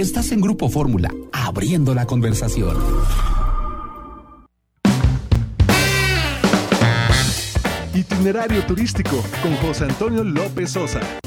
Estás en Grupo Fórmula, abriendo la conversación. Itinerario turístico con José Antonio López Sosa.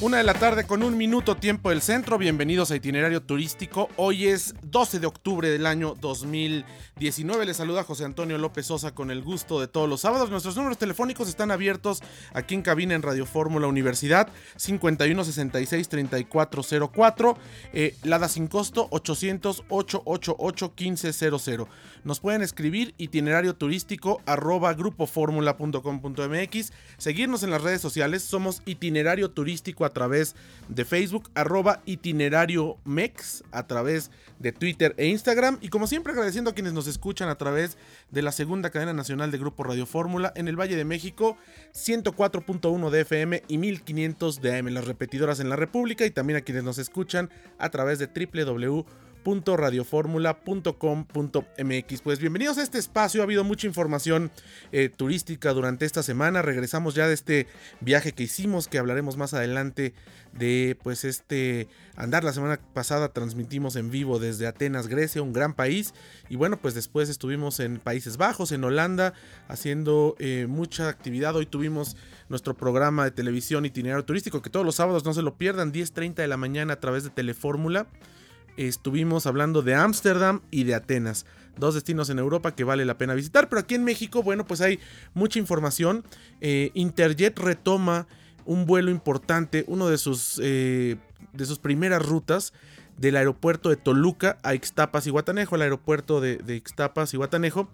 Una de la tarde con un minuto tiempo del centro. Bienvenidos a Itinerario Turístico. Hoy es 12 de octubre del año 2019. Les saluda José Antonio López Sosa con el gusto de todos los sábados. Nuestros números telefónicos están abiertos aquí en cabina en Radio Fórmula Universidad 5166 3404. Eh, Lada sin costo 800 888 1500. Nos pueden escribir itinerario turístico arroba grupoformula.com.mx. Seguirnos en las redes sociales. Somos itinerario turístico a través de Facebook, arroba itinerario mex, a través de Twitter e Instagram. Y como siempre agradeciendo a quienes nos escuchan a través de la segunda cadena nacional de Grupo Radio Fórmula en el Valle de México, 104.1 de FM y 1500 de AM, las repetidoras en la República y también a quienes nos escuchan a través de www radioformula.com.mx. Pues bienvenidos a este espacio, ha habido mucha información eh, turística durante esta semana, regresamos ya de este viaje que hicimos, que hablaremos más adelante de pues este andar. La semana pasada transmitimos en vivo desde Atenas, Grecia, un gran país, y bueno, pues después estuvimos en Países Bajos, en Holanda, haciendo eh, mucha actividad. Hoy tuvimos nuestro programa de televisión itinerario turístico, que todos los sábados no se lo pierdan, 10.30 de la mañana a través de Telefórmula estuvimos hablando de Ámsterdam y de Atenas. Dos destinos en Europa que vale la pena visitar. Pero aquí en México, bueno, pues hay mucha información. Eh, Interjet retoma un vuelo importante, uno de sus, eh, de sus primeras rutas del aeropuerto de Toluca a Ixtapas y Guatanejo, el aeropuerto de, de Ixtapas y Guatanejo.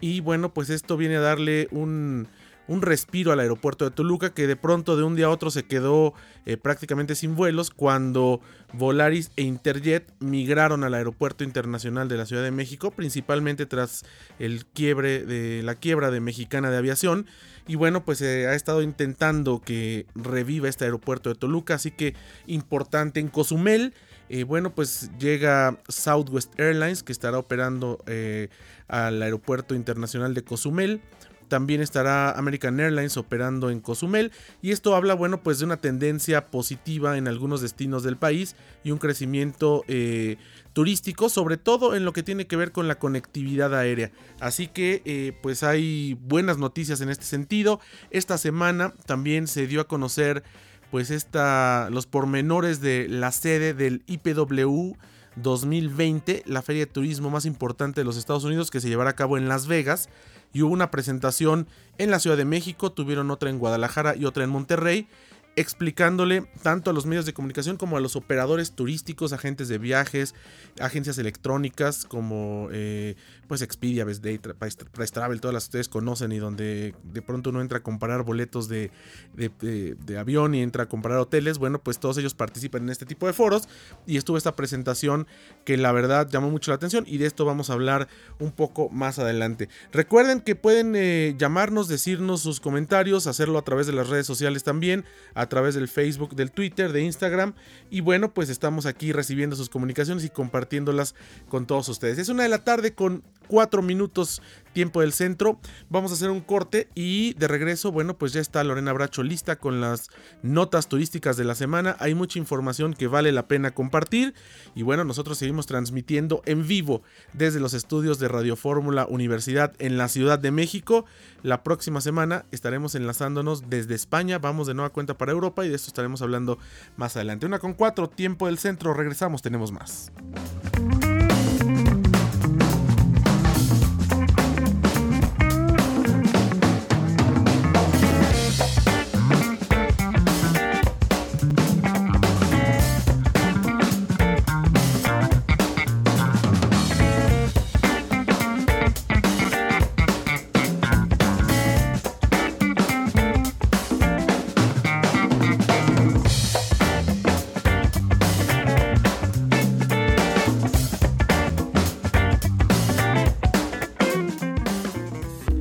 Y bueno, pues esto viene a darle un, un respiro al aeropuerto de Toluca que de pronto de un día a otro se quedó eh, prácticamente sin vuelos cuando Volaris e Interjet migraron al aeropuerto internacional de la Ciudad de México, principalmente tras el quiebre de la quiebra de Mexicana de Aviación y bueno, pues se ha estado intentando que reviva este aeropuerto de Toluca, así que importante en Cozumel. Eh, bueno, pues llega Southwest Airlines que estará operando eh, al aeropuerto internacional de Cozumel. También estará American Airlines operando en Cozumel y esto habla, bueno, pues de una tendencia positiva en algunos destinos del país y un crecimiento eh, turístico, sobre todo en lo que tiene que ver con la conectividad aérea. Así que, eh, pues hay buenas noticias en este sentido. Esta semana también se dio a conocer, pues, esta, los pormenores de la sede del IPW. 2020, la feria de turismo más importante de los Estados Unidos que se llevará a cabo en Las Vegas. Y hubo una presentación en la Ciudad de México, tuvieron otra en Guadalajara y otra en Monterrey explicándole tanto a los medios de comunicación como a los operadores turísticos, agentes de viajes, agencias electrónicas como eh, pues Expedia, Best Data, Price Travel, todas las que ustedes conocen y donde de pronto uno entra a comparar boletos de, de, avión y entra a comprar hoteles, bueno pues todos ellos participan en este tipo de foros y estuvo esta presentación que la verdad llamó mucho la atención y de esto vamos a hablar un poco más adelante. Recuerden que pueden eh, llamarnos, decirnos sus comentarios, hacerlo a través de las redes sociales también, a a través del Facebook, del Twitter, de Instagram. Y bueno, pues estamos aquí recibiendo sus comunicaciones y compartiéndolas con todos ustedes. Es una de la tarde con cuatro minutos tiempo del centro. Vamos a hacer un corte y de regreso, bueno, pues ya está Lorena Bracho lista con las notas turísticas de la semana. Hay mucha información que vale la pena compartir. Y bueno, nosotros seguimos transmitiendo en vivo desde los estudios de Radio Fórmula Universidad en la Ciudad de México. La próxima semana estaremos enlazándonos desde España. Vamos de nueva cuenta para Europa y de esto estaremos hablando más adelante. Una con cuatro, tiempo del centro. Regresamos, tenemos más.